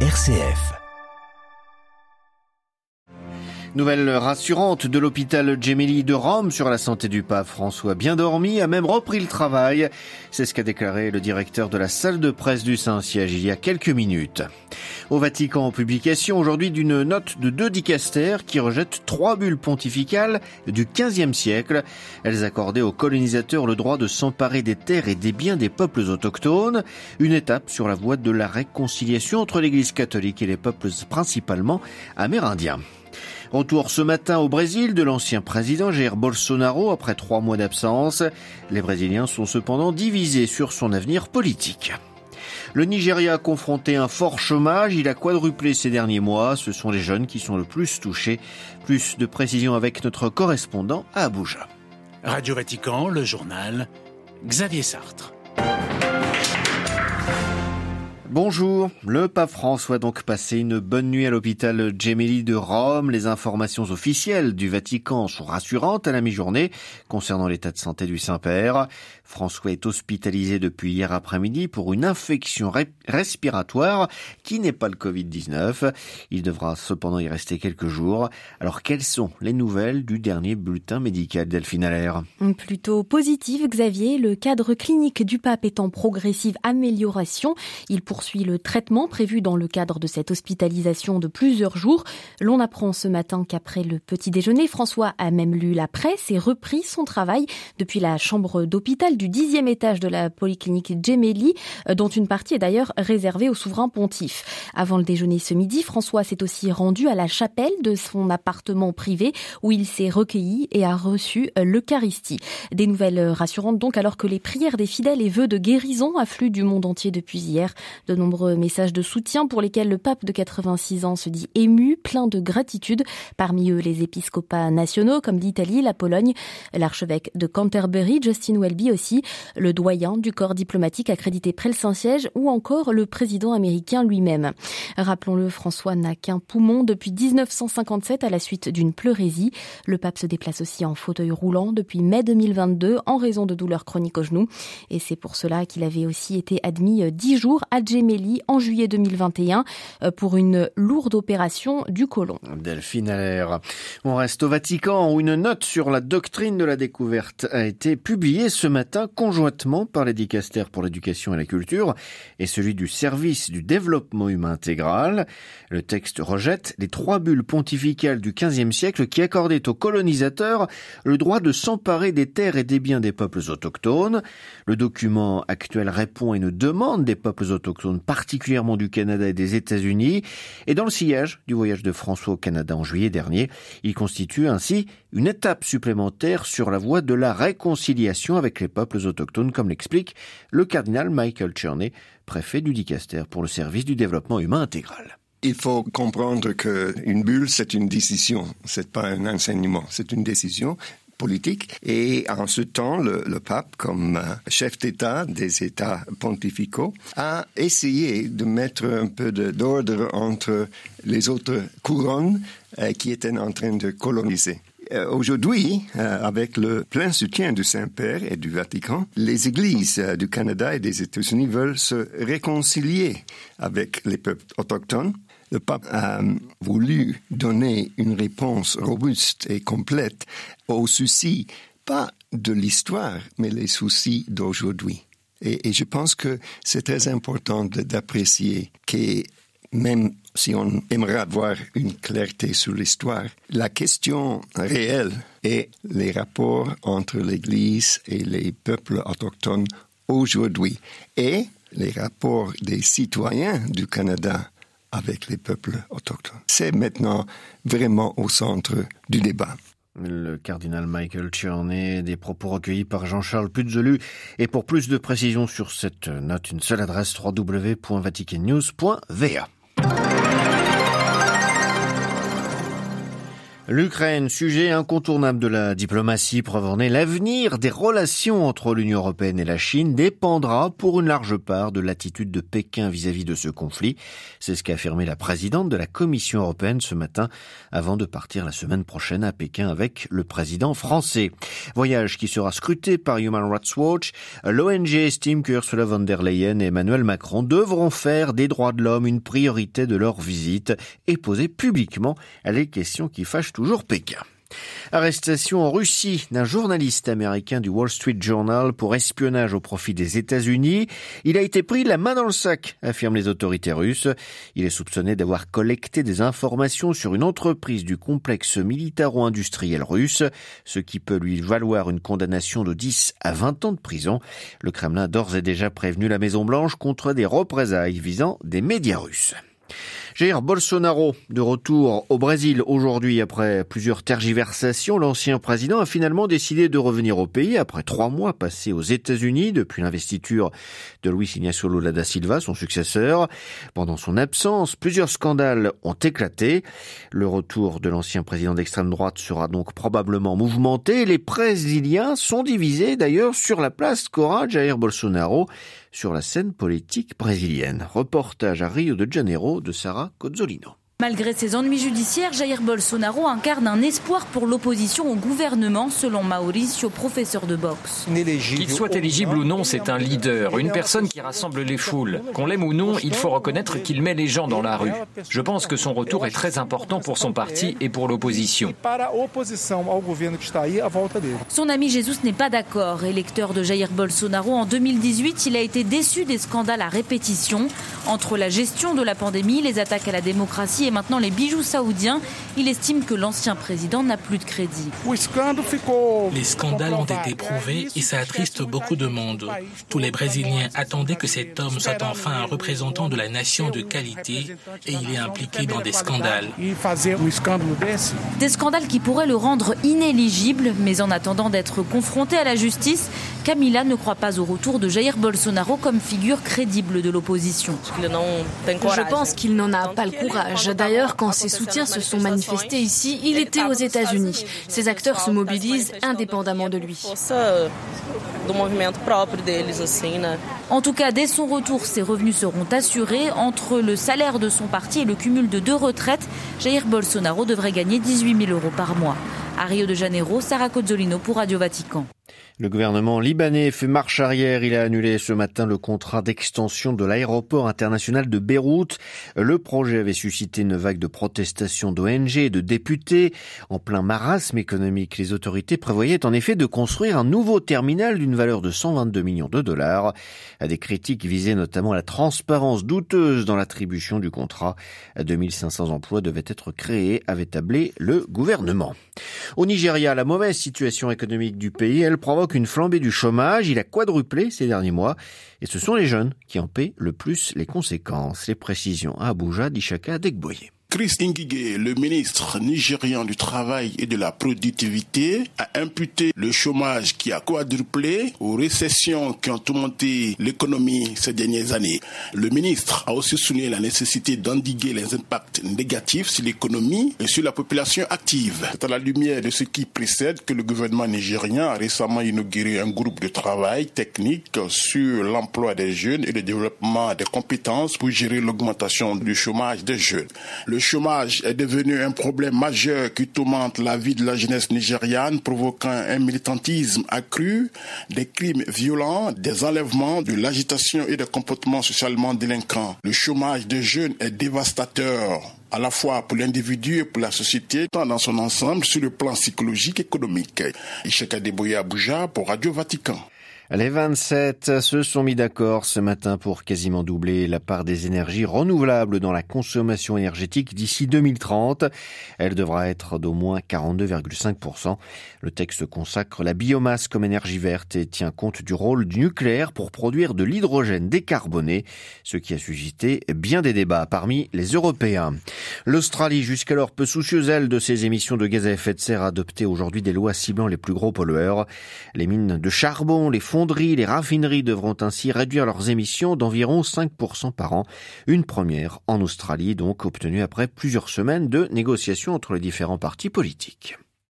RCF. Nouvelle rassurante de l'hôpital Gemelli de Rome sur la santé du pape François, bien dormi, a même repris le travail. C'est ce qu'a déclaré le directeur de la salle de presse du Saint-Siège il y a quelques minutes. Au Vatican, publication aujourd'hui d'une note de deux dicastères qui rejettent trois bulles pontificales du XVe siècle. Elles accordaient aux colonisateurs le droit de s'emparer des terres et des biens des peuples autochtones, une étape sur la voie de la réconciliation entre l'Église catholique et les peuples principalement amérindiens. Retour ce matin au Brésil de l'ancien président Jair Bolsonaro après trois mois d'absence. Les Brésiliens sont cependant divisés sur son avenir politique. Le Nigeria a confronté un fort chômage, il a quadruplé ces derniers mois, ce sont les jeunes qui sont le plus touchés. Plus de précision avec notre correspondant à Abuja. Radio Vatican, le journal, Xavier Sartre. Bonjour, le pape François a donc passé une bonne nuit à l'hôpital Gemelli de Rome. Les informations officielles du Vatican sont rassurantes à la mi-journée concernant l'état de santé du Saint-Père. François est hospitalisé depuis hier après-midi pour une infection respiratoire qui n'est pas le Covid-19. Il devra cependant y rester quelques jours. Alors quelles sont les nouvelles du dernier bulletin médical Delphine Allaire? Plutôt positive, Xavier. Le cadre clinique du pape est en progressive amélioration. Il poursuit le traitement prévu dans le cadre de cette hospitalisation de plusieurs jours. L'on apprend ce matin qu'après le petit déjeuner, François a même lu la presse et repris son travail depuis la chambre d'hôpital du dixième étage de la polyclinique Gemelli, euh, dont une partie est d'ailleurs réservée au souverain pontife. Avant le déjeuner ce midi, François s'est aussi rendu à la chapelle de son appartement privé où il s'est recueilli et a reçu euh, l'Eucharistie. Des nouvelles rassurantes donc alors que les prières des fidèles et vœux de guérison affluent du monde entier depuis hier. De nombreux messages de soutien pour lesquels le pape de 86 ans se dit ému, plein de gratitude. Parmi eux, les épiscopats nationaux comme l'Italie, la Pologne, l'archevêque de Canterbury, Justin Welby aussi le doyen du corps diplomatique accrédité près le Saint-Siège ou encore le président américain lui-même. Rappelons-le, François n'a qu'un poumon depuis 1957 à la suite d'une pleurésie. Le pape se déplace aussi en fauteuil roulant depuis mai 2022 en raison de douleurs chroniques au genou. Et c'est pour cela qu'il avait aussi été admis dix jours à Gemelli en juillet 2021 euh, pour une lourde opération du côlon. Delphine Allaire. On reste au Vatican où une note sur la doctrine de la découverte a été publiée ce matin conjointement par les pour l'éducation et la culture et celui du service du développement humain intégral. Le texte rejette les trois bulles pontificales du XVe siècle qui accordaient aux colonisateurs le droit de s'emparer des terres et des biens des peuples autochtones. Le document actuel répond à une demande des peuples autochtones, particulièrement du Canada et des États-Unis, et dans le sillage du voyage de François au Canada en juillet dernier, il constitue ainsi une étape supplémentaire sur la voie de la réconciliation avec les peuples autochtones, comme l'explique le cardinal Michael Cherney, préfet du Dicaster pour le service du développement humain intégral. Il faut comprendre qu'une bulle, c'est une décision, c'est pas un enseignement, c'est une décision politique. Et en ce temps, le, pape, comme euh, chef d'État des États pontificaux, a essayé de mettre un peu d'ordre entre les autres couronnes euh, qui étaient en train de coloniser. Euh, aujourd'hui, avec le plein soutien du Saint-Père et du Vatican, les églises du Canada et des États-Unis veulent se réconcilier avec les peuples autochtones. Le pape a voulu donner une réponse robuste et complète aux soucis, pas de l'histoire, mais les soucis d'aujourd'hui. Et, je pense que c'est très important d'apprécier que même si on aimerait avoir une clarté sur l'histoire, la question réelle est les rapports entre l'Église et les peuples autochtones aujourd'hui et les rapports des citoyens du Canada avec les peuples autochtones. C'est maintenant vraiment au centre du débat. Le cardinal Michael Cherney, des propos recueillis par Jean-Charles Puzelu. Et pour plus de précisions sur cette note, une seule adresse www.vaticannews.va. L'Ukraine, sujet incontournable de la diplomatie, preuve l'avenir des relations entre l'Union européenne et la Chine dépendra pour une large part de l'attitude de Pékin vis-à-vis de ce conflit. C'est ce qu'a affirmé la présidente de la Commission européenne ce matin avant de partir la semaine prochaine à Pékin avec le président français. Voyage qui sera scruté par Human Rights Watch. L'ONG estime que Ursula von der Leyen et Emmanuel Macron devront faire des droits de l'homme une priorité de leur visite et poser publiquement les questions qui fâchent toujours Pékin. Arrestation en Russie d'un journaliste américain du Wall Street Journal pour espionnage au profit des États-Unis. Il a été pris la main dans le sac, affirment les autorités russes. Il est soupçonné d'avoir collecté des informations sur une entreprise du complexe militaro-industriel russe, ce qui peut lui valoir une condamnation de 10 à 20 ans de prison. Le Kremlin d'ores et déjà prévenu la Maison-Blanche contre des représailles visant des médias russes. Jair Bolsonaro, de retour au Brésil aujourd'hui après plusieurs tergiversations, l'ancien président a finalement décidé de revenir au pays après trois mois passés aux États-Unis depuis l'investiture de Luis Ignacio Lula da Silva, son successeur. Pendant son absence, plusieurs scandales ont éclaté. Le retour de l'ancien président d'extrême droite sera donc probablement mouvementé. Les Brésiliens sont divisés d'ailleurs sur la place qu'aura Jair Bolsonaro sur la scène politique brésilienne. Reportage à Rio de Janeiro de Sarah Cozzolino. Malgré ses ennuis judiciaires, Jair Bolsonaro incarne un espoir pour l'opposition au gouvernement, selon Mauricio, professeur de boxe. Qu'il soit éligible ou non, c'est un leader, une personne qui rassemble les foules. Qu'on l'aime ou non, il faut reconnaître qu'il met les gens dans la rue. Je pense que son retour est très important pour son parti et pour l'opposition. Son ami Jesus n'est pas d'accord. Électeur de Jair Bolsonaro en 2018, il a été déçu des scandales à répétition. Entre la gestion de la pandémie, les attaques à la démocratie et maintenant les bijoux saoudiens, il estime que l'ancien président n'a plus de crédit. Les scandales ont été prouvés et ça attriste beaucoup de monde. Tous les Brésiliens attendaient que cet homme soit enfin un représentant de la nation de qualité et il est impliqué dans des scandales. Des scandales qui pourraient le rendre inéligible, mais en attendant d'être confronté à la justice, Camilla ne croit pas au retour de Jair Bolsonaro comme figure crédible de l'opposition. Je pense qu'il n'en a pas le courage. D'ailleurs, quand ses soutiens se sont manifestés ici, il était aux États-Unis. Ces acteurs se mobilisent indépendamment de lui. En tout cas, dès son retour, ses revenus seront assurés. Entre le salaire de son parti et le cumul de deux retraites, Jair Bolsonaro devrait gagner 18 000 euros par mois. À Rio de Janeiro, Sarah Cozzolino pour Radio Vatican. Le gouvernement libanais fait marche arrière. Il a annulé ce matin le contrat d'extension de l'aéroport international de Beyrouth. Le projet avait suscité une vague de protestations d'ONG et de députés. En plein marasme économique, les autorités prévoyaient en effet de construire un nouveau terminal d'une valeur de 122 millions de dollars. Des critiques visaient notamment la transparence douteuse dans l'attribution du contrat. 2500 emplois devaient être créés, avait tablé le gouvernement. Au Nigeria, la mauvaise situation économique du pays, elle provoque une flambée du chômage. Il a quadruplé ces derniers mois. Et ce sont les jeunes qui en paient le plus les conséquences. Les précisions à Abuja d'Ishaka Degboye. Chris Ngige, le ministre nigérian du Travail et de la Productivité, a imputé le chômage qui a quadruplé aux récessions qui ont tourmenté l'économie ces dernières années. Le ministre a aussi souligné la nécessité d'endiguer les impacts négatifs sur l'économie et sur la population active. C'est à la lumière de ce qui précède que le gouvernement nigérien a récemment inauguré un groupe de travail technique sur l'emploi des jeunes et le développement des compétences pour gérer l'augmentation du chômage des jeunes. Chômage est devenu un problème majeur qui tourmente la vie de la jeunesse nigériane, provoquant un militantisme accru, des crimes violents, des enlèvements, de l'agitation et des comportements socialement délinquants. Le chômage des jeunes est dévastateur à la fois pour l'individu et pour la société, tant dans son ensemble sur le plan psychologique et économique. Les 27 se sont mis d'accord ce matin pour quasiment doubler la part des énergies renouvelables dans la consommation énergétique d'ici 2030. Elle devra être d'au moins 42,5%. Le texte consacre la biomasse comme énergie verte et tient compte du rôle du nucléaire pour produire de l'hydrogène décarboné, ce qui a suscité bien des débats parmi les Européens. L'Australie, jusqu'alors peu soucieuse elle de ses émissions de gaz à effet de serre, a adopté aujourd'hui des lois ciblant les plus gros pollueurs. Les mines de charbon, les fonds fonderies, les raffineries devront ainsi réduire leurs émissions d'environ 5% par an. Une première en Australie, donc obtenue après plusieurs semaines de négociations entre les différents partis politiques.